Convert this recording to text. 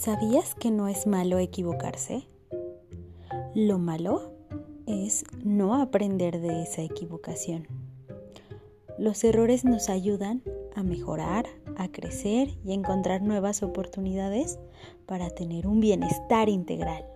¿Sabías que no es malo equivocarse? Lo malo es no aprender de esa equivocación. Los errores nos ayudan a mejorar, a crecer y a encontrar nuevas oportunidades para tener un bienestar integral.